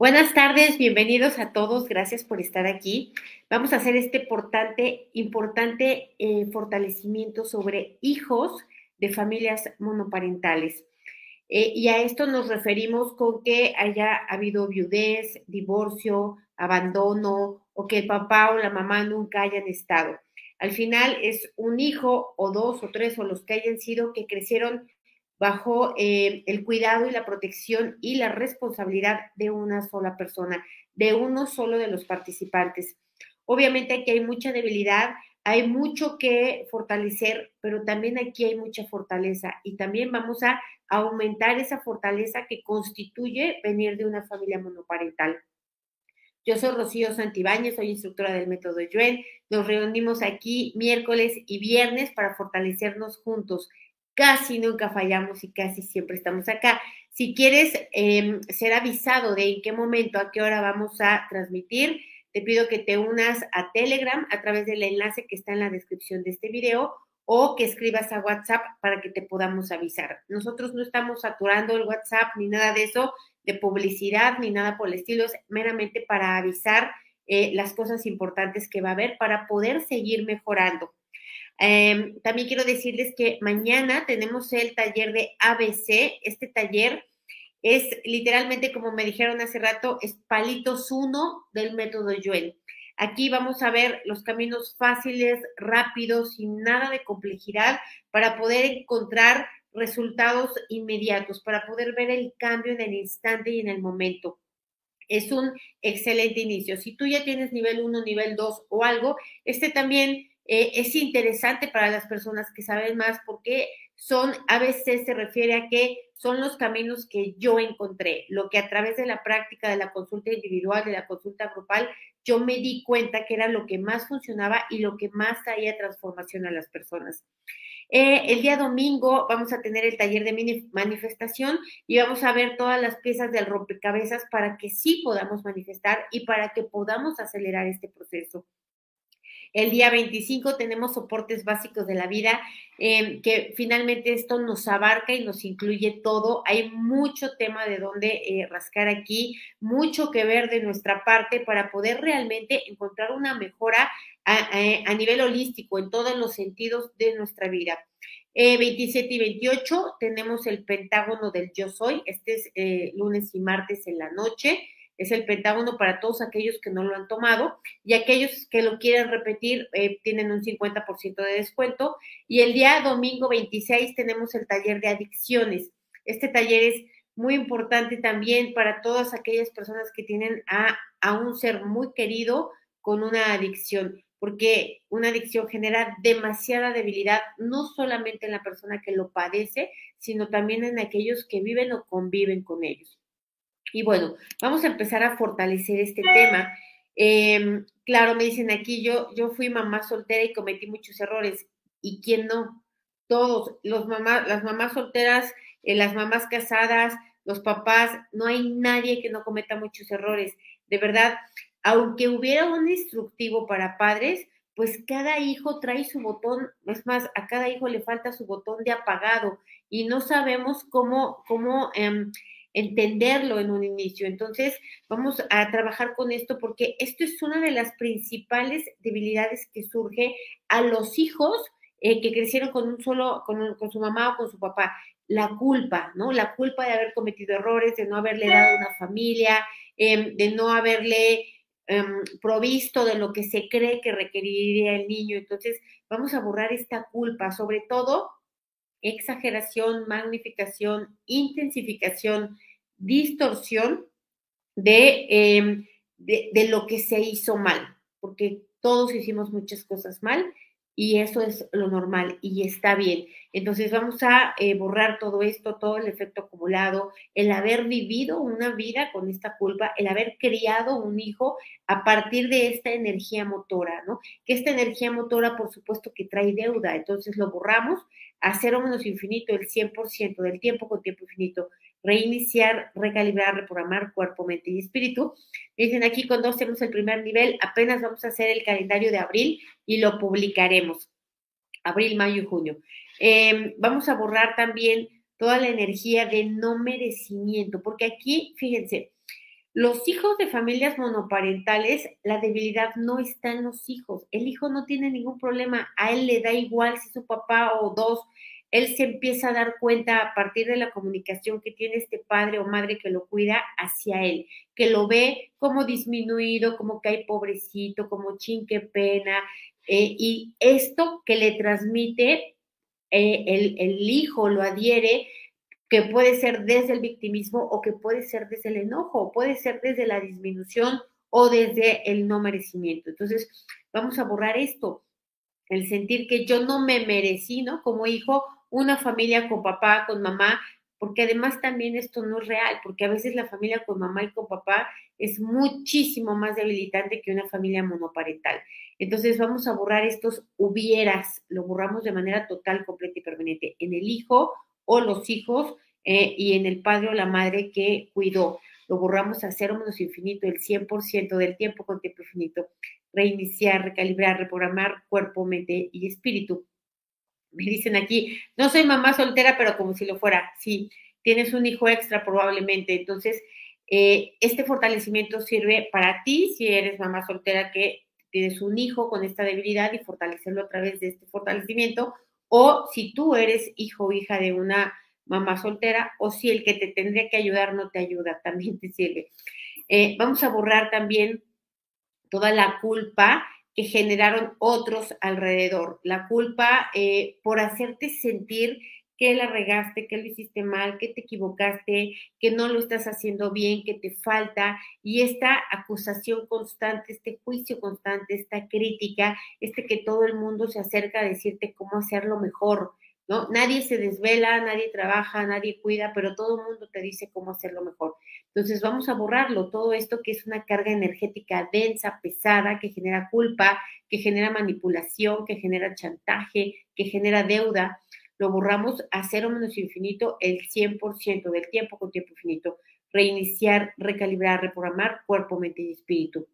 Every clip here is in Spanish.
Buenas tardes, bienvenidos a todos, gracias por estar aquí. Vamos a hacer este importante, importante eh, fortalecimiento sobre hijos de familias monoparentales. Eh, y a esto nos referimos con que haya habido viudez, divorcio, abandono o que el papá o la mamá nunca hayan estado. Al final es un hijo o dos o tres o los que hayan sido que crecieron bajo eh, el cuidado y la protección y la responsabilidad de una sola persona, de uno solo de los participantes. Obviamente aquí hay mucha debilidad, hay mucho que fortalecer, pero también aquí hay mucha fortaleza y también vamos a aumentar esa fortaleza que constituye venir de una familia monoparental. Yo soy Rocío Santibáñez, soy instructora del método Yuen. Nos reunimos aquí miércoles y viernes para fortalecernos juntos casi nunca fallamos y casi siempre estamos acá. Si quieres em, ser avisado de en qué momento, a qué hora vamos a transmitir, te pido que te unas a Telegram a través del enlace que está en la descripción de este video o que escribas a WhatsApp para que te podamos avisar. Nosotros no estamos saturando el WhatsApp ni nada de eso, de publicidad ni nada por el estilo, es meramente para avisar eh, las cosas importantes que va a haber para poder seguir mejorando. Em, también quiero decirles que mañana tenemos el taller de ABC. Este taller es literalmente, como me dijeron hace rato, es palitos uno del método Yuen. Aquí vamos a ver los caminos fáciles, rápidos, sin nada de complejidad, para poder encontrar resultados inmediatos, para poder ver el cambio en el instante y en el momento. Es un excelente inicio. Si tú ya tienes nivel 1, nivel 2 o algo, este también eh, es interesante para las personas que saben más porque son, a veces se refiere a que son los caminos que yo encontré, lo que a través de la práctica de la consulta individual, de la consulta grupal, yo me di cuenta que era lo que más funcionaba y lo que más traía transformación a las personas. Eh, el día domingo vamos a tener el taller de manifestación y vamos a ver todas las piezas del rompecabezas para que sí podamos manifestar y para que podamos acelerar este proceso. El día 25 tenemos soportes básicos de la vida, em, que finalmente esto nos abarca y nos incluye todo. Hay mucho tema de dónde eh, rascar aquí, mucho que ver de nuestra parte para poder realmente encontrar una mejora a, nivel holístico en todos los sentidos de nuestra vida. 27 eh, y 28 tenemos el pentágono del yo soy, este es eh, lunes y martes en la noche es el Pentágono para todos aquellos que no lo han tomado y aquellos que lo quieren repetir eh, tienen un 50% de descuento. Y el día domingo 26 tenemos el taller de adicciones. Este taller es muy importante también para todas aquellas personas que tienen a, a un ser muy querido con una adicción, porque una adicción genera demasiada debilidad, no solamente en la persona que lo padece, sino también en aquellos que viven o conviven con ellos. Y bueno, vamos a empezar a fortalecer este tema. Em, claro, me dicen aquí, yo, yo fui mamá soltera y cometí muchos errores. ¿Y quién no? Todos, los mamás, las mamás solteras, eh, las mamás casadas, los papás, no hay nadie que no cometa muchos errores. De verdad, aunque hubiera un instructivo para padres, pues cada hijo trae su botón, es más, a cada hijo le falta su botón de apagado y no sabemos cómo, cómo em, entenderlo en un inicio. Entonces, vamos a trabajar con esto porque esto es una de las principales debilidades que surge a los hijos eh, que crecieron con un solo, con, con, su mamá o con su papá. La culpa, ¿no? La culpa de haber cometido errores, de no haberle dado una familia, em, de no haberle em, provisto de lo que se cree que requeriría el niño. Entonces, vamos a borrar esta culpa, sobre todo exageración, magnificación, intensificación, distorsión em, de, de, lo que se hizo mal, porque todos hicimos muchas cosas mal y eso es lo normal y está bien. Entonces vamos a eh, borrar todo esto, todo el efecto acumulado, el haber vivido una vida con esta culpa, el haber criado un hijo a partir de esta energía motora, ¿no? Que esta energía motora, por supuesto, que trae deuda, entonces lo borramos a cero menos infinito, el 100% del tiempo con tiempo infinito, reiniciar, recalibrar, reprogramar cuerpo, mente y espíritu. Dicen aquí, cuando hacemos el primer nivel, apenas vamos a hacer el calendario de abril y lo publicaremos. Abril, mayo y junio. Em, vamos a borrar también toda la energía de no merecimiento, porque aquí, fíjense, Los hijos de familias monoparentales, la debilidad no está en los hijos. El hijo no tiene ningún problema, a él le da igual si su papá o dos él se empieza a dar cuenta a partir de la comunicación que tiene este padre o madre que lo cuida hacia él, que lo ve como disminuido, como que hay pobrecito, como chin, qué pena, eh, y esto que le transmite eh, el, el hijo, lo adhiere, que puede ser desde el victimismo o que puede ser desde el enojo, puede ser desde la disminución o desde el no merecimiento. Entonces, vamos a borrar esto, el sentir que yo no me merecí, ¿no? Como hijo una familia con papá, con mamá, porque además también esto no es real, porque a veces la familia con mamá y con papá es muchísimo más debilitante que una familia monoparental. Entonces vamos a borrar estos hubieras, lo borramos de manera total, completa y permanente en el hijo o los hijos eh, y en el padre o la madre que cuidó. Lo borramos a cero menos infinito, el 100% del tiempo con tiempo infinito. Reiniciar, recalibrar, reprogramar cuerpo, mente y espíritu me dicen aquí, no soy mamá soltera, pero como si lo fuera. Sí, tienes un hijo extra probablemente. Entonces, eh, este fortalecimiento sirve para ti si eres mamá soltera que tienes un hijo con esta debilidad y fortalecerlo a través de este fortalecimiento. O si tú eres hijo o hija de una mamá soltera o si el que te tendría que ayudar no te ayuda, también te sirve. Eh, vamos a borrar también toda la culpa que generaron otros alrededor. La culpa eh, por hacerte sentir que la regaste, que lo hiciste mal, que te equivocaste, que no lo estás haciendo bien, que te falta, y esta acusación constante, este juicio constante, esta crítica, este que todo el mundo se acerca a decirte cómo hacerlo mejor, ¿no? Nadie se desvela, nadie trabaja, nadie cuida, pero todo el mundo te dice cómo hacerlo mejor. Entonces vamos a borrarlo, todo esto que es una carga energética densa, pesada, que genera culpa, que genera manipulación, que genera chantaje, que genera deuda, lo borramos a cero menos infinito el 100% del tiempo con tiempo infinito. Reiniciar, recalibrar, reprogramar cuerpo, mente y espíritu.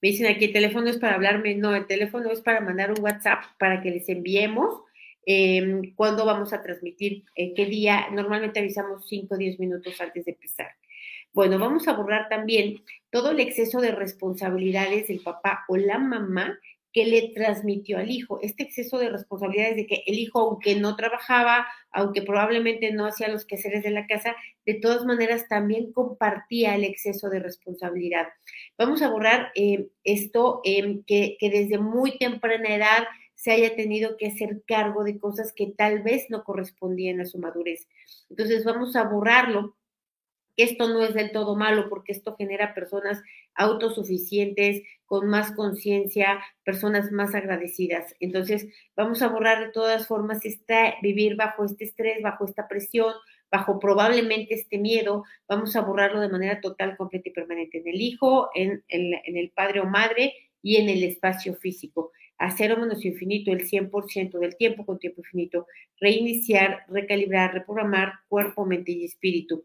Me dicen aquí, el teléfono es para hablarme. No, el teléfono es para mandar un WhatsApp para que les enviemos eh, cuándo vamos a transmitir, eh, qué día. Normalmente avisamos 5 o 10 minutos antes de empezar. Bueno, vamos a borrar también todo el exceso de responsabilidades del papá o la mamá que le transmitió al hijo. Este exceso de responsabilidades de que el hijo, aunque no trabajaba, aunque probablemente no hacía los quehaceres de la casa, de todas maneras también compartía el exceso de responsabilidad. Vamos a borrar eh, esto eh, que, que desde muy temprana edad se haya tenido que hacer cargo de cosas que tal vez no correspondían a su madurez. Entonces vamos a borrarlo. Esto no es del todo malo porque esto genera personas autosuficientes, con más conciencia, personas más agradecidas. Entonces, vamos a borrar de todas formas este, vivir bajo este estrés, bajo esta presión, bajo probablemente este miedo, vamos a borrarlo de manera total, completa y permanente en el hijo, en, en el padre o madre y en el espacio físico a cero menos infinito el 100% del tiempo con tiempo infinito, reiniciar, recalibrar, reprogramar cuerpo, mente y espíritu.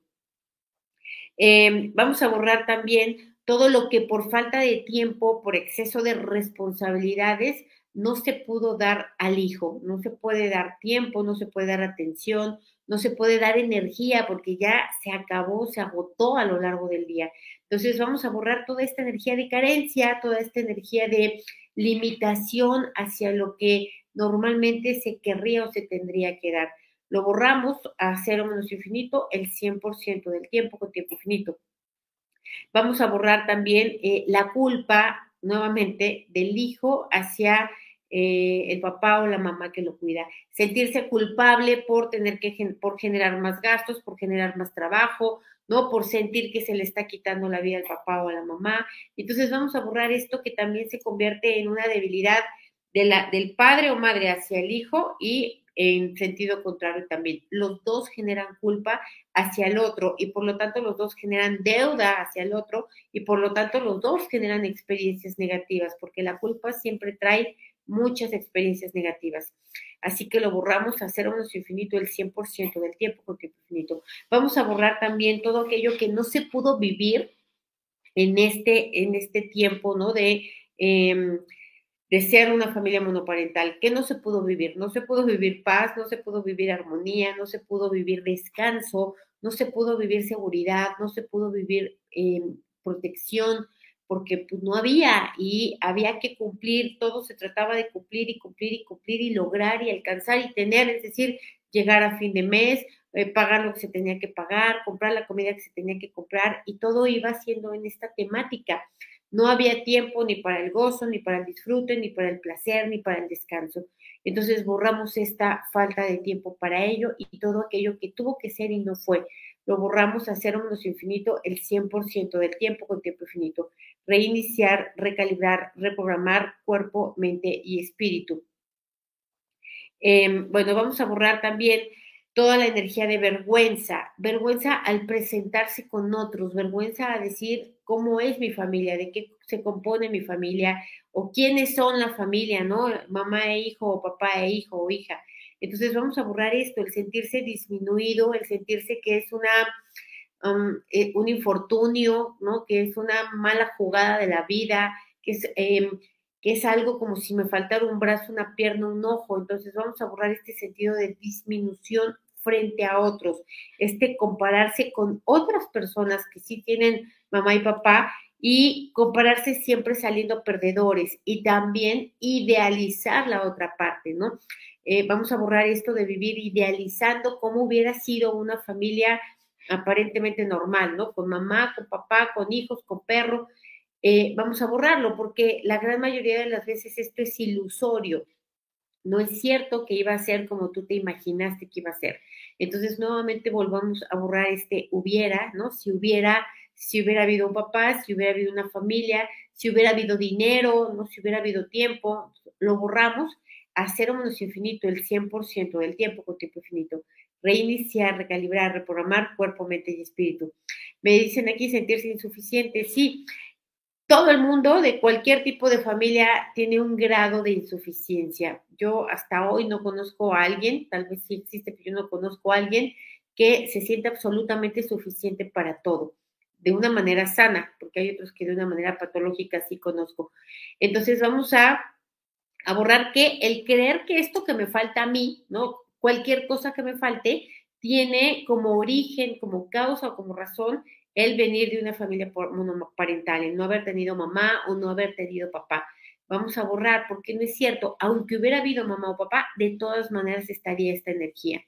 Em, vamos a borrar también todo lo que por falta de tiempo, por exceso de responsabilidades, no se pudo dar al hijo, no se puede dar tiempo, no se puede dar atención, no se puede dar energía porque ya se acabó, se agotó a lo largo del día. Entonces vamos a borrar toda esta energía de carencia, toda esta energía de limitación hacia lo que normalmente se querría o se tendría que dar. Lo borramos a cero menos infinito el 100% del tiempo con tiempo infinito. Vamos a borrar también eh, la culpa nuevamente del hijo hacia eh, el papá o la mamá que lo cuida. Sentirse culpable por tener que por generar más gastos, por generar más trabajo, ¿no? Por sentir que se le está quitando la vida al papá o a la mamá. Entonces vamos a borrar esto que también se convierte en una debilidad de la, del padre o madre hacia el hijo y en sentido contrario también. Los dos generan culpa hacia el otro y por lo tanto los dos generan deuda hacia el otro y por lo tanto los dos generan experiencias negativas porque la culpa siempre trae muchas experiencias negativas. Así que lo borramos a cero menos infinito el 100% del tiempo con tiempo infinito. Vamos a borrar también todo aquello que no se pudo vivir en este, en este tiempo, ¿no? De, em, de ser una familia monoparental, que no se pudo vivir. No se pudo vivir paz, no se pudo vivir armonía, no se pudo vivir descanso, no se pudo vivir seguridad, no se pudo vivir eh, protección, porque pues, no había y había que cumplir, todo se trataba de cumplir y cumplir y cumplir y lograr y alcanzar y tener, es decir, llegar a fin de mes, eh, pagar lo que se tenía que pagar, comprar la comida que se tenía que comprar y todo iba siendo en esta temática. No había tiempo ni para el gozo, ni para el disfrute, ni para el placer, ni para el descanso. Entonces borramos esta falta de tiempo para ello y todo aquello que tuvo que ser y no fue. Lo borramos a cero menos infinito el 100% del tiempo con tiempo infinito. Reiniciar, recalibrar, reprogramar cuerpo, mente y espíritu. Em, bueno, vamos a borrar también toda la energía de vergüenza, vergüenza al presentarse con otros, vergüenza a decir cómo es mi familia, de qué se compone mi familia o quiénes son la familia, ¿no? Mamá e hijo o papá e hijo o hija. Entonces vamos a borrar esto, el sentirse disminuido, el sentirse que es una, um, eh, un infortunio, ¿no? Que es una mala jugada de la vida, que es... Em, que es algo como si me faltara un brazo, una pierna, un ojo. Entonces vamos a borrar este sentido de disminución frente a otros, este compararse con otras personas que sí tienen mamá y papá y compararse siempre saliendo perdedores y también idealizar la otra parte, ¿no? Eh, vamos a borrar esto de vivir idealizando cómo hubiera sido una familia aparentemente normal, ¿no? Con mamá, con papá, con hijos, con perro, eh, vamos a borrarlo porque la gran mayoría de las veces esto es ilusorio. No es cierto que iba a ser como tú te imaginaste que iba a ser. Entonces, nuevamente volvamos a borrar este hubiera, ¿no? Si hubiera, si hubiera habido un papá, si hubiera habido una familia, si hubiera habido dinero, ¿no? Si hubiera habido tiempo, lo borramos a cero infinito, el 100% del tiempo con tiempo infinito. Reiniciar, recalibrar, reprogramar cuerpo, mente y espíritu. Me dicen aquí sentirse insuficiente. Sí, todo el mundo de cualquier tipo de familia tiene un grado de insuficiencia. Yo hasta hoy no conozco a alguien, tal vez sí existe, pero yo no conozco a alguien que se sienta absolutamente suficiente para todo, de una manera sana, porque hay otros que de una manera patológica sí conozco. Entonces vamos a, borrar que el creer que esto que me falta a mí, ¿no? Cualquier cosa que me falte, tiene como origen, como causa o como razón el venir de una familia monoparental, el no haber tenido mamá o no haber tenido papá. Vamos a borrar porque no es cierto, aunque hubiera habido mamá o papá, de todas maneras estaría esta energía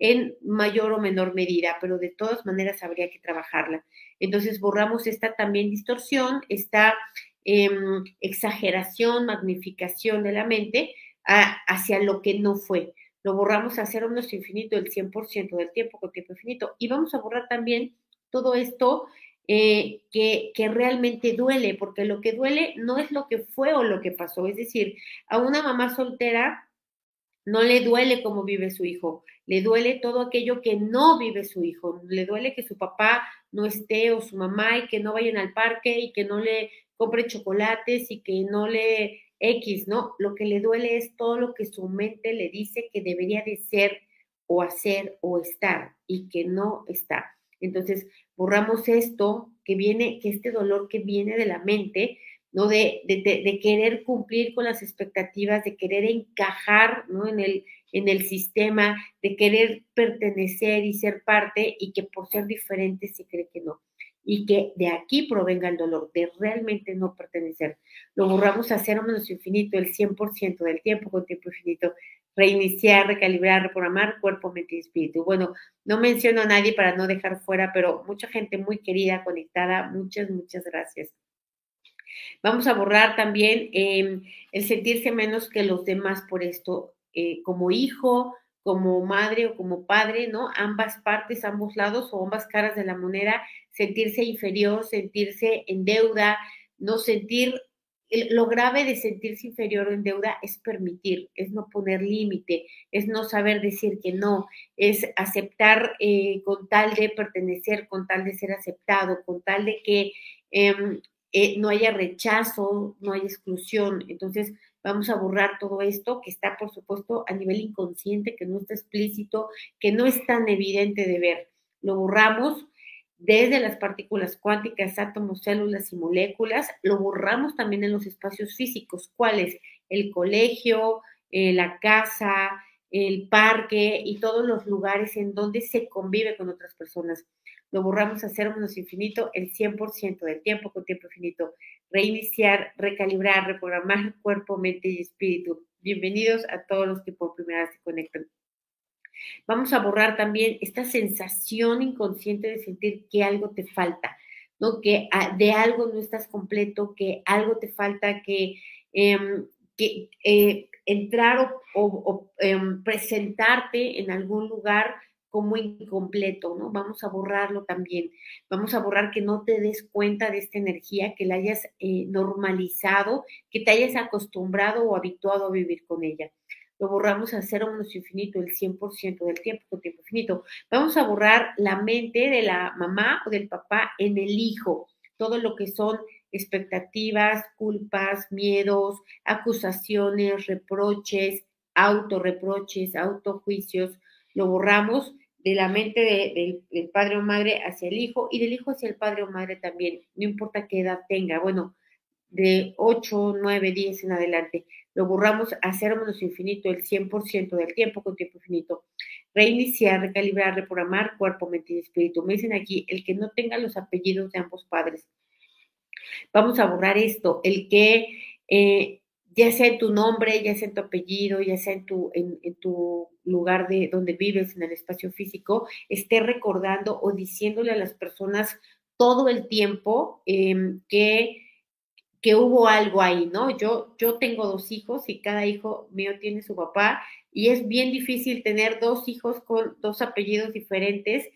en mayor o menor medida, pero de todas maneras habría que trabajarla. Entonces borramos esta también distorsión, esta em, exageración, magnificación de la mente hacia lo que no fue. Lo borramos a cero menos infinito el 100% del tiempo con tiempo infinito. Y vamos a borrar también todo esto eh, que, que, realmente duele, porque lo que duele no es lo que fue o lo que pasó. Es decir, a una mamá soltera no le duele cómo vive su hijo, le duele todo aquello que no vive su hijo, le duele que su papá no esté o su mamá y que no vayan al parque y que no le compre chocolates y que no le X, ¿no? Lo que le duele es todo lo que su mente le dice que debería de ser o hacer o estar y que no está. Entonces, borramos esto que viene, que este dolor que viene de la mente, ¿no? De, de, querer cumplir con las expectativas, de querer encajar, ¿no? En el, en el sistema, de querer pertenecer y ser parte y que por ser diferente se cree que no. Y que de aquí provenga el dolor, de realmente no pertenecer. Lo borramos a cero menos infinito, el 100% del tiempo con tiempo infinito reiniciar, recalibrar, reprogramar cuerpo, mente y espíritu. Bueno, no menciono a nadie para no dejar fuera, pero mucha gente muy querida, conectada. Muchas, muchas gracias. Vamos a borrar también em, el sentirse menos que los demás por esto, eh, como hijo, como madre o como padre, ¿no? Ambas partes, ambos lados o ambas caras de la moneda, sentirse inferior, sentirse en deuda, no sentir lo grave de sentirse inferior o en deuda es permitir, es no poner límite, es no saber decir que no, es aceptar eh, con tal de pertenecer, con tal de ser aceptado, con tal de que em, eh, no haya rechazo, no haya exclusión. Entonces, vamos a borrar todo esto que está, por supuesto, a nivel inconsciente, que no está explícito, que no es tan evidente de ver. Lo borramos desde las partículas cuánticas, átomos, células y moléculas, lo borramos también en los espacios físicos. ¿Cuáles? El colegio, eh, la casa, el parque y todos los lugares en donde se convive con otras personas. Lo borramos a cero menos infinito el 100% del tiempo con tiempo infinito. Reiniciar, recalibrar, reprogramar cuerpo, mente y espíritu. Bienvenidos a todos los que por primera vez se conectan. Vamos a borrar también esta sensación inconsciente de sentir que algo te falta, ¿no? Que ah, de algo no estás completo, que algo te falta, que, em, que eh, entrar o, em, presentarte en algún lugar como incompleto, ¿no? Vamos a borrarlo también. Vamos a borrar que no te des cuenta de esta energía, que la hayas eh, normalizado, que te hayas acostumbrado o habituado a vivir con ella. Lo borramos a cero menos infinito, el 100% del tiempo con tiempo infinito. Vamos a borrar la mente de la mamá o del papá en el hijo, todo lo que son expectativas, culpas, miedos, acusaciones, reproches, autorreproches, autojuicios, lo borramos de la mente del padre o madre hacia el hijo y del hijo hacia el padre o madre también, no importa qué edad tenga, bueno, de 8, 9, 10 en adelante, lo borramos a cero menos infinito el 100% del tiempo con tiempo infinito. Reiniciar, recalibrar, reprogramar cuerpo, mente y espíritu. Me dicen aquí, el que no tenga los apellidos de ambos padres. Vamos a borrar esto, el que eh, ya sea en tu nombre, ya sea en tu apellido, ya sea en tu, en, tu lugar de donde vives, en el espacio físico, esté recordando o diciéndole a las personas todo el tiempo em, que, que hubo algo ahí, ¿no? Yo, yo tengo dos hijos y cada hijo mío tiene su papá y es bien difícil tener dos hijos con dos apellidos diferentes.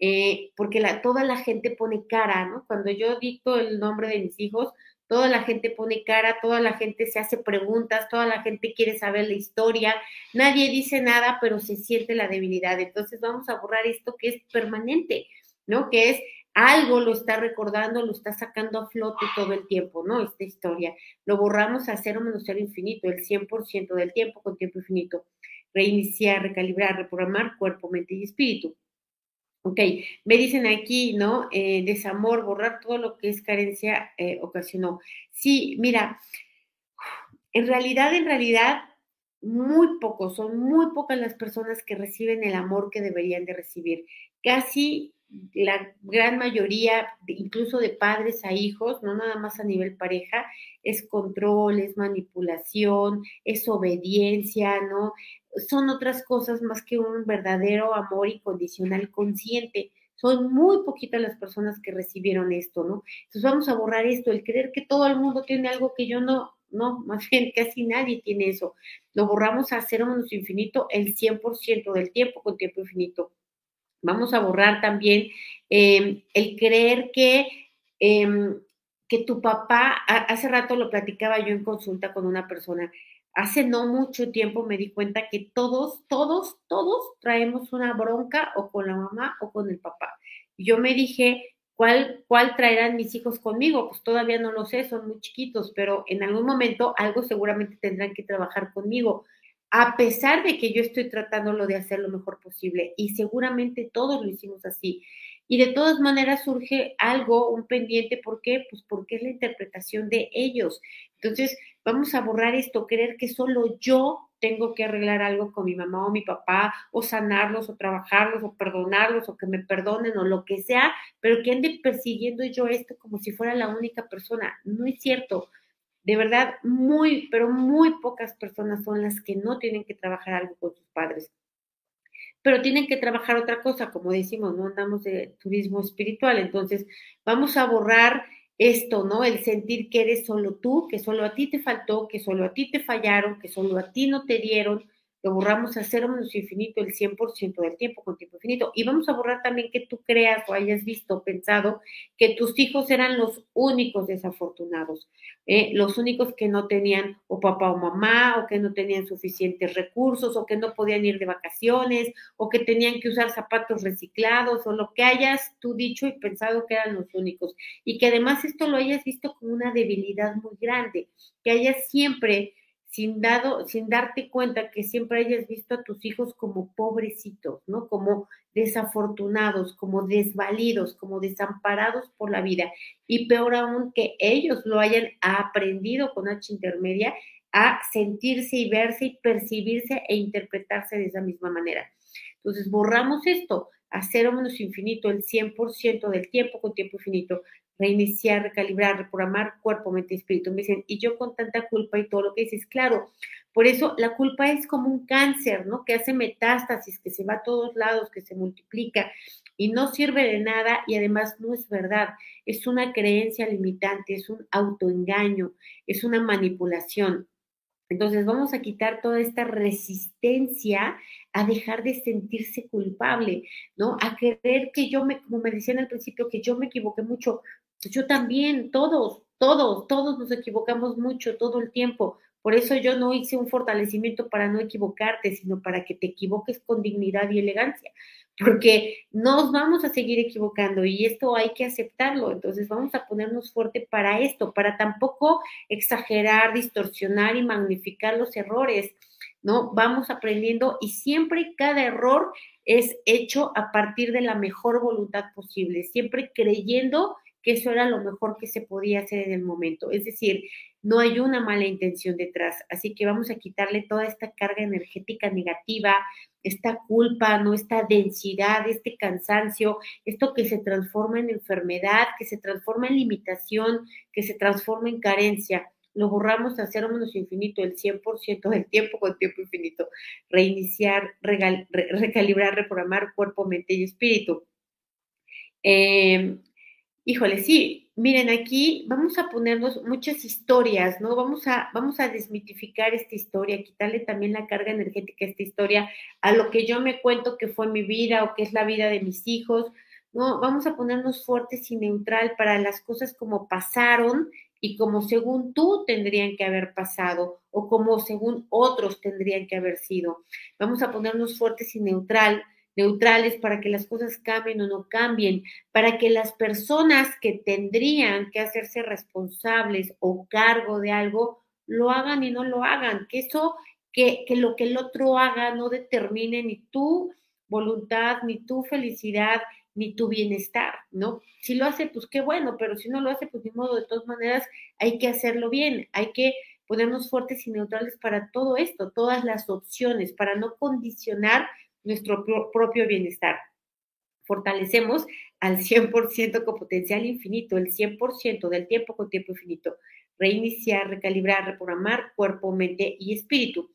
Eh, porque la, toda la gente pone cara, ¿no? Cuando yo dicto el nombre de mis hijos, toda la gente pone cara, toda la gente se hace preguntas, toda la gente quiere saber la historia, nadie dice nada, pero se siente la debilidad. Entonces vamos a borrar esto que es permanente, ¿no? Que es algo lo está recordando, lo está sacando a flote todo el tiempo, ¿no? Esta historia. Lo borramos a cero menos cero infinito, el 100% del tiempo con tiempo infinito. Reiniciar, recalibrar, reprogramar cuerpo, mente y espíritu. Ok, me dicen aquí, ¿no? Eh, desamor, borrar todo lo que es carencia eh, ocasionó. Sí, mira, en realidad, en realidad, muy pocos, son muy pocas las personas que reciben el amor que deberían de recibir. Casi la gran mayoría, incluso de padres a hijos, no nada más a nivel pareja, es control, es manipulación, es obediencia, ¿no? Son otras cosas más que un verdadero amor incondicional consciente. Son muy poquitas las personas que recibieron esto, ¿no? Entonces vamos a borrar esto, el creer que todo el mundo tiene algo que yo no, no, más bien casi nadie tiene eso. Lo borramos a cero menos infinito el 100% del tiempo con tiempo infinito. Vamos a borrar también em, el creer que, em, que tu papá, hace rato lo platicaba yo en consulta con una persona, hace no mucho tiempo me di cuenta que todos, todos, todos traemos una bronca o con la mamá o con el papá. Yo me dije, ¿cuál, cuál traerán mis hijos conmigo? Pues todavía no lo sé, son muy chiquitos, pero en algún momento algo seguramente tendrán que trabajar conmigo, a pesar de que yo estoy tratándolo de hacer lo mejor posible y seguramente todos lo hicimos así. Y de todas maneras surge algo, un pendiente, ¿por qué? Pues porque es la interpretación de ellos. Entonces, vamos a borrar esto, creer que solo yo tengo que arreglar algo con mi mamá o mi papá, o sanarlos, o trabajarlos, o perdonarlos, o que me perdonen, o lo que sea, pero que ande persiguiendo yo esto como si fuera la única persona. No es cierto. De verdad, muy, pero muy pocas personas son las que no tienen que trabajar algo con sus padres. Pero tienen que trabajar otra cosa, como decimos, no andamos de turismo espiritual. Entonces, vamos a borrar esto, ¿no? El sentir que eres solo tú, que solo a ti te faltó, que solo a ti te fallaron, que solo a ti no te dieron, lo borramos a cero menos infinito el 100% del tiempo con tiempo infinito. Y vamos a borrar también que tú creas o hayas visto, pensado que tus hijos eran los únicos desafortunados, ¿eh? los únicos que no tenían o papá o mamá, o que no tenían suficientes recursos, o que no podían ir de vacaciones, o que tenían que usar zapatos reciclados, o lo que hayas tú dicho y pensado que eran los únicos. Y que además esto lo hayas visto como una debilidad muy grande, que hayas siempre sin, dado, sin darte cuenta que siempre hayas visto a tus hijos como pobrecitos, ¿no? Como desafortunados, como desvalidos, como desamparados por la vida. Y peor aún que ellos lo hayan aprendido con H intermedia a sentirse y verse y percibirse e interpretarse de esa misma manera. Entonces, borramos esto a cero menos infinito el 100% del tiempo con tiempo infinito, reiniciar, recalibrar, reprogramar cuerpo, mente y espíritu. Me dicen, y yo con tanta culpa y todo lo que dices, claro, por eso la culpa es como un cáncer, ¿no? Que hace metástasis, que se va a todos lados, que se multiplica y no sirve de nada y además no es verdad. Es una creencia limitante, es un autoengaño, es una manipulación. Entonces vamos a quitar toda esta resistencia a dejar de sentirse culpable, ¿no? A creer que yo me, como me decían al principio, que yo me equivoqué mucho. Yo también, todos, todos, todos nos equivocamos mucho todo el tiempo. Por eso yo no hice un fortalecimiento para no equivocarte, sino para que te equivoques con dignidad y elegancia, porque nos vamos a seguir equivocando y esto hay que aceptarlo. Entonces vamos a ponernos fuerte para esto, para tampoco exagerar, distorsionar y magnificar los errores. ¿no? Vamos aprendiendo y siempre cada error es hecho a partir de la mejor voluntad posible, siempre creyendo que eso era lo mejor que se podía hacer en el momento. Es decir, no hay una mala intención detrás. Así que vamos a quitarle toda esta carga energética negativa, esta culpa, no esta densidad, este cansancio, esto que se transforma en enfermedad, que se transforma en limitación, que se transforma en carencia. Lo borramos a cero menos infinito, el 100% del tiempo con tiempo infinito. Reiniciar, recalibrar, reprogramar cuerpo, mente y espíritu. Eh, Híjole, sí, miren, aquí vamos a ponernos muchas historias, ¿no? Vamos a, vamos a desmitificar esta historia, quitarle también la carga energética a esta historia, a lo que yo me cuento que fue mi vida o que es la vida de mis hijos, ¿no? Vamos a ponernos fuertes y neutral para las cosas como pasaron y como según tú tendrían que haber pasado o como según otros tendrían que haber sido. Vamos a ponernos fuertes y neutral neutrales para que las cosas cambien o no cambien, para que las personas que tendrían que hacerse responsables o cargo de algo lo hagan y no lo hagan, que eso, que, que lo que el otro haga no determine ni tu voluntad, ni tu felicidad, ni tu bienestar, ¿no? Si lo hace, pues qué bueno, pero si no lo hace, pues ni modo, de todas maneras hay que hacerlo bien, hay que ponernos fuertes y neutrales para todo esto, todas las opciones, para no condicionar nuestro propio bienestar. Fortalecemos al 100% con potencial infinito, el 100% del tiempo con tiempo infinito. Reiniciar, recalibrar, reprogramar cuerpo, mente y espíritu.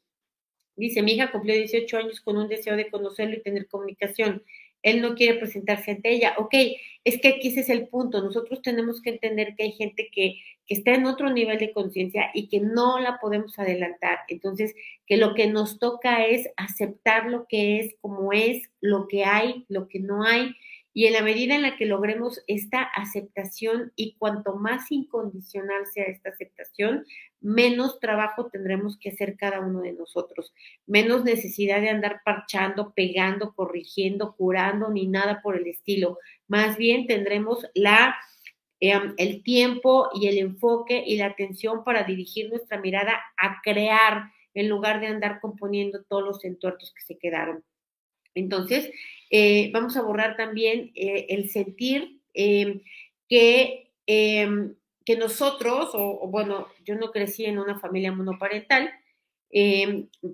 Dice, mi hija cumplió 18 años con un deseo de conocerlo y tener comunicación él no quiere presentarse ante ella. Ok, es que aquí ese es el punto. Nosotros tenemos que entender que hay gente que, que está en otro nivel de conciencia y que no la podemos adelantar. Entonces, que lo que nos toca es aceptar lo que es, como es, lo que hay, lo que no hay y en la medida en la que logremos esta aceptación y cuanto más incondicional sea esta aceptación, menos trabajo tendremos que hacer cada uno de nosotros, menos necesidad de andar parchando, pegando, corrigiendo, curando, ni nada por el estilo. Más bien tendremos la, em, el tiempo y el enfoque y la atención para dirigir nuestra mirada a crear en lugar de andar componiendo todos los entuertos que se quedaron. Entonces, eh, vamos a borrar también eh, el sentir em, que, que nosotros, o, bueno, yo no crecí en una familia monoparental,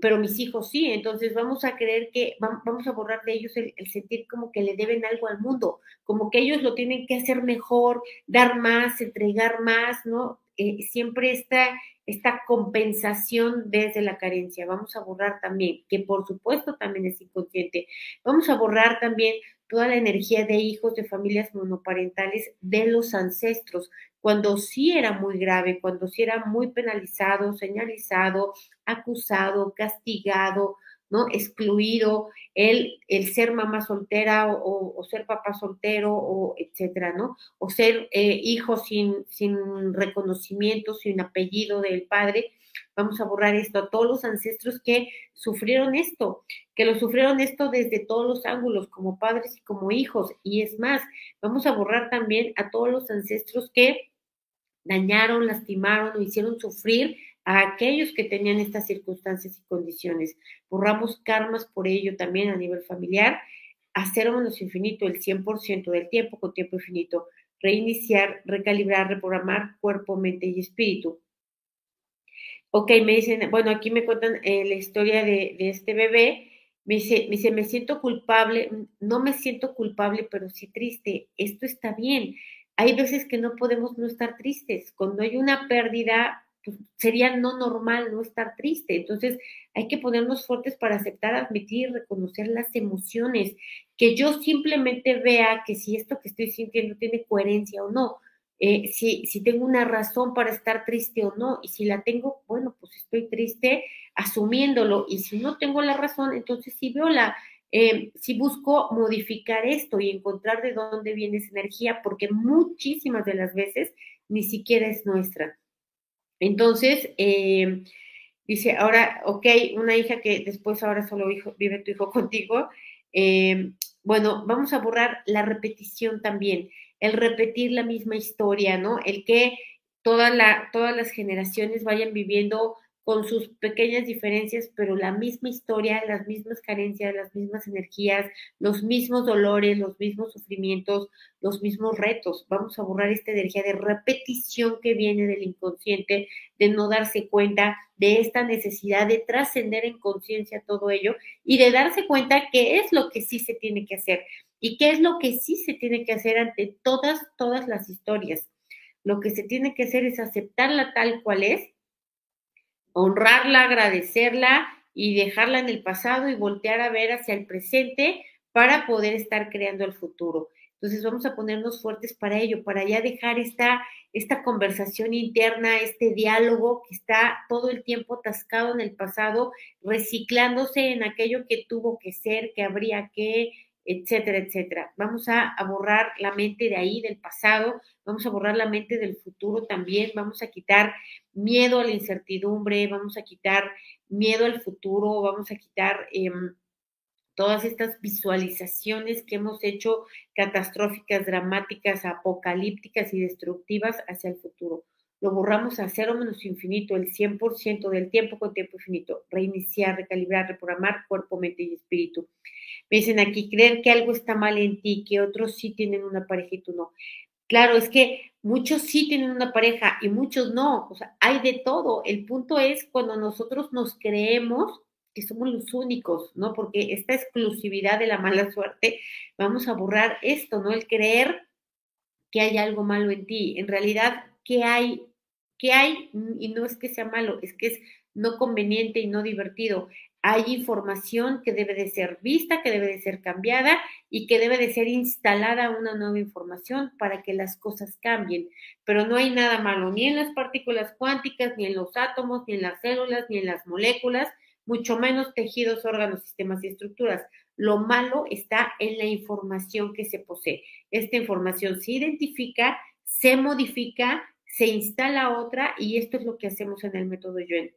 pero mis hijos sí, entonces vamos a creer que vamos a borrar de ellos el, sentir como que le deben algo al mundo, como que ellos lo tienen que hacer mejor, dar más, entregar más, ¿no? Eh, siempre está esta compensación desde la carencia. Vamos a borrar también, que por supuesto también es inconsciente, vamos a borrar también toda la energía de hijos de familias monoparentales de los ancestros, cuando sí era muy grave, cuando sí era muy penalizado, señalizado, acusado, castigado, ¿no? Excluido, el, el ser mamá soltera o, ser papá soltero, o etcétera, ¿no? O ser eh, hijo sin, sin reconocimiento, sin apellido del padre. Vamos a borrar esto a todos los ancestros que sufrieron esto, que lo sufrieron esto desde todos los ángulos, como padres y como hijos. Y es más, vamos a borrar también a todos los ancestros que dañaron, lastimaron o hicieron sufrir a aquellos que tenían estas circunstancias y condiciones. Borramos karmas por ello también a nivel familiar, hacer menos infinito el 100% del tiempo con tiempo infinito, reiniciar, recalibrar, reprogramar cuerpo, mente y espíritu. Ok, me dicen, bueno, aquí me cuentan eh, la historia de, de, este bebé. Me dice, me dice, me siento culpable, no me siento culpable, pero sí triste. Esto está bien. Hay veces que no podemos no estar tristes. Cuando hay una pérdida, pues, sería no normal no estar triste. Entonces, hay que ponernos fuertes para aceptar, admitir, reconocer las emociones, que yo simplemente vea que si esto que estoy sintiendo tiene coherencia o no, eh, si, si tengo una razón para estar triste o no, y si la tengo, bueno, pues estoy triste asumiéndolo, y si no tengo la razón, entonces si veo la, eh, si busco modificar esto y encontrar de dónde viene esa energía, porque muchísimas de las veces ni siquiera es nuestra. Entonces, eh, dice, ahora, ok, una hija que después ahora solo vive tu hijo contigo. Eh, bueno, vamos a borrar la repetición también, el repetir la misma historia, ¿no? El que toda la, todas las generaciones vayan viviendo con sus pequeñas diferencias, pero la misma historia, las mismas carencias, las mismas energías, los mismos dolores, los mismos sufrimientos, los mismos retos. Vamos a borrar esta energía de repetición que viene del inconsciente, de no darse cuenta de esta necesidad de trascender en conciencia todo ello y de darse cuenta qué es lo que sí se tiene que hacer y qué es lo que sí se tiene que hacer ante todas, todas las historias. Lo que se tiene que hacer es aceptarla tal cual es honrarla, agradecerla y dejarla en el pasado y voltear a ver hacia el presente para poder estar creando el futuro. Entonces vamos a ponernos fuertes para ello, para ya dejar esta, esta conversación interna, este diálogo que está todo el tiempo atascado en el pasado, reciclándose en aquello que tuvo que ser, que habría que, etcétera, etcétera. Vamos a, borrar la mente de ahí, del pasado, vamos a borrar la mente del futuro también, vamos a quitar miedo a la incertidumbre, vamos a quitar miedo al futuro, vamos a quitar eh, todas estas visualizaciones que hemos hecho catastróficas, dramáticas, apocalípticas y destructivas hacia el futuro. Lo borramos a cero menos infinito, el 100% del tiempo con tiempo infinito. Reiniciar, recalibrar, reprogramar cuerpo, mente y espíritu. Me dicen aquí, creer que algo está mal en ti, que otros sí tienen una pareja y tú no. Claro, es que muchos sí tienen una pareja y muchos no. O sea, hay de todo. El punto es cuando nosotros nos creemos que somos los únicos, ¿no? Porque esta exclusividad de la mala suerte, vamos a borrar esto, ¿no? El creer que hay algo malo en ti. En realidad, ¿qué hay? ¿Qué hay? Y no es que sea malo, es que es no conveniente y no divertido hay información que debe de ser vista, que debe de ser cambiada y que debe de ser instalada una nueva información para que las cosas cambien. Pero no hay nada malo ni en las partículas cuánticas, ni en los átomos, ni en las células, ni en las moléculas, mucho menos tejidos, órganos, sistemas y estructuras. Lo malo está en la información que se posee. Esta información se identifica, se modifica, se instala otra y esto es lo que hacemos en el método Yuen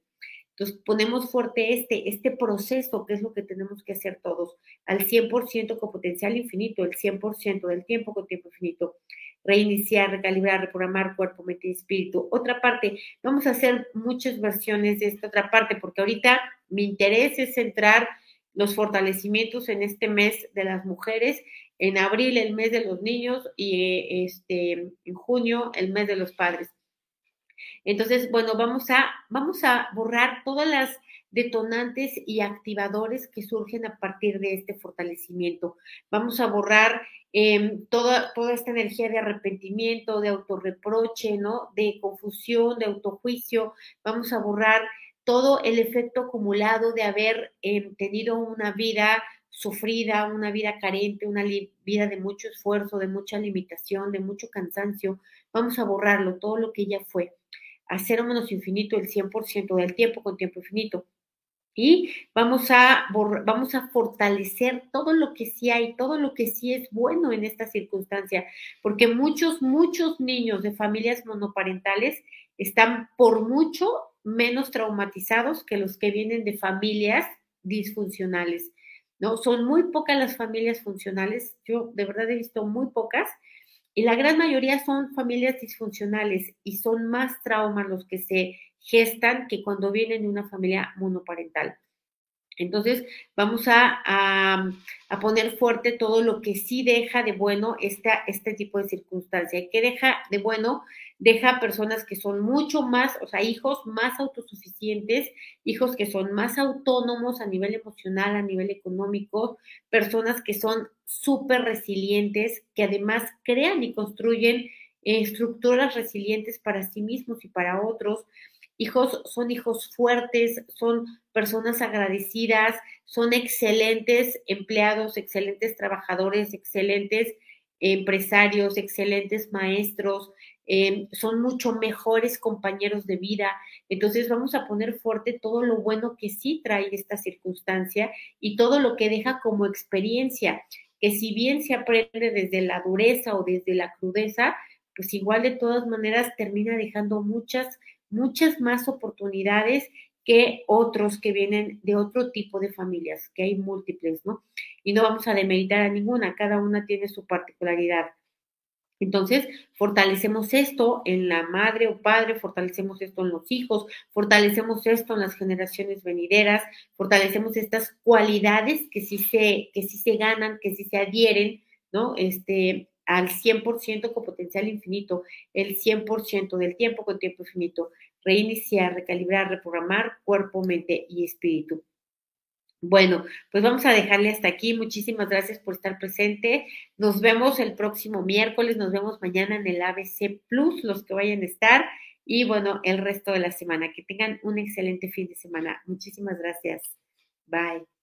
entonces, ponemos fuerte este, este proceso, que es lo que tenemos que hacer todos, al 100% con potencial infinito, el 100% del tiempo con tiempo infinito. Reiniciar, recalibrar, reprogramar cuerpo, mente y espíritu. Otra parte, vamos a hacer muchas versiones de esta otra parte, porque ahorita mi interés es centrar los fortalecimientos en este mes de las mujeres, en abril el mes de los niños y este, en junio el mes de los padres. Entonces, bueno, vamos a, vamos a borrar todas las detonantes y activadores que surgen a partir de este fortalecimiento. Vamos a borrar eh, toda, toda esta energía de arrepentimiento, de autorreproche, ¿no? De confusión, de autojuicio. Vamos a borrar todo el efecto acumulado de haber eh, tenido una vida sufrida, una vida carente, una vida de mucho esfuerzo, de mucha limitación, de mucho cansancio. Vamos a borrarlo, todo lo que ella fue a cero menos infinito el 100% del tiempo con tiempo infinito. Y vamos a, vamos a fortalecer todo lo que sí hay, todo lo que sí es bueno en esta circunstancia, porque muchos, muchos niños de familias monoparentales están por mucho menos traumatizados que los que vienen de familias disfuncionales. ¿no? Son muy pocas las familias funcionales, yo de verdad he visto muy pocas, y la gran mayoría son familias disfuncionales y son más traumas los que se gestan que cuando vienen de una familia monoparental. Entonces, vamos a, a, poner fuerte todo lo que sí deja de bueno este tipo de circunstancia. ¿Qué deja de bueno? Deja personas que son mucho más, o sea, hijos más autosuficientes, hijos que son más autónomos a nivel emocional, a nivel económico, personas que son súper resilientes, que además crean y construyen estructuras resilientes para sí mismos y para otros. Hijos son hijos fuertes, son personas agradecidas, son excelentes empleados, excelentes trabajadores, excelentes empresarios, excelentes maestros, em, son mucho mejores compañeros de vida. Entonces vamos a poner fuerte todo lo bueno que sí trae esta circunstancia y todo lo que deja como experiencia, que si bien se aprende desde la dureza o desde la crudeza, pues igual de todas maneras termina dejando muchas, muchas más oportunidades que otros que vienen de otro tipo de familias, que hay múltiples, ¿no? Y no vamos a demeritar a ninguna, cada una tiene su particularidad. Entonces, fortalecemos esto en la madre o padre, fortalecemos esto en los hijos, fortalecemos esto en las generaciones venideras, fortalecemos estas cualidades que sí se, que sí se ganan, que sí se adhieren, ¿no? Este, al 100% con potencial infinito, el 100% del tiempo con tiempo infinito, reiniciar, recalibrar, reprogramar cuerpo, mente y espíritu. Bueno, pues vamos a dejarle hasta aquí. Muchísimas gracias por estar presente. Nos vemos el próximo miércoles, nos vemos mañana en el ABC Plus, los que vayan a estar, y bueno, el resto de la semana. Que tengan un excelente fin de semana. Muchísimas gracias. Bye.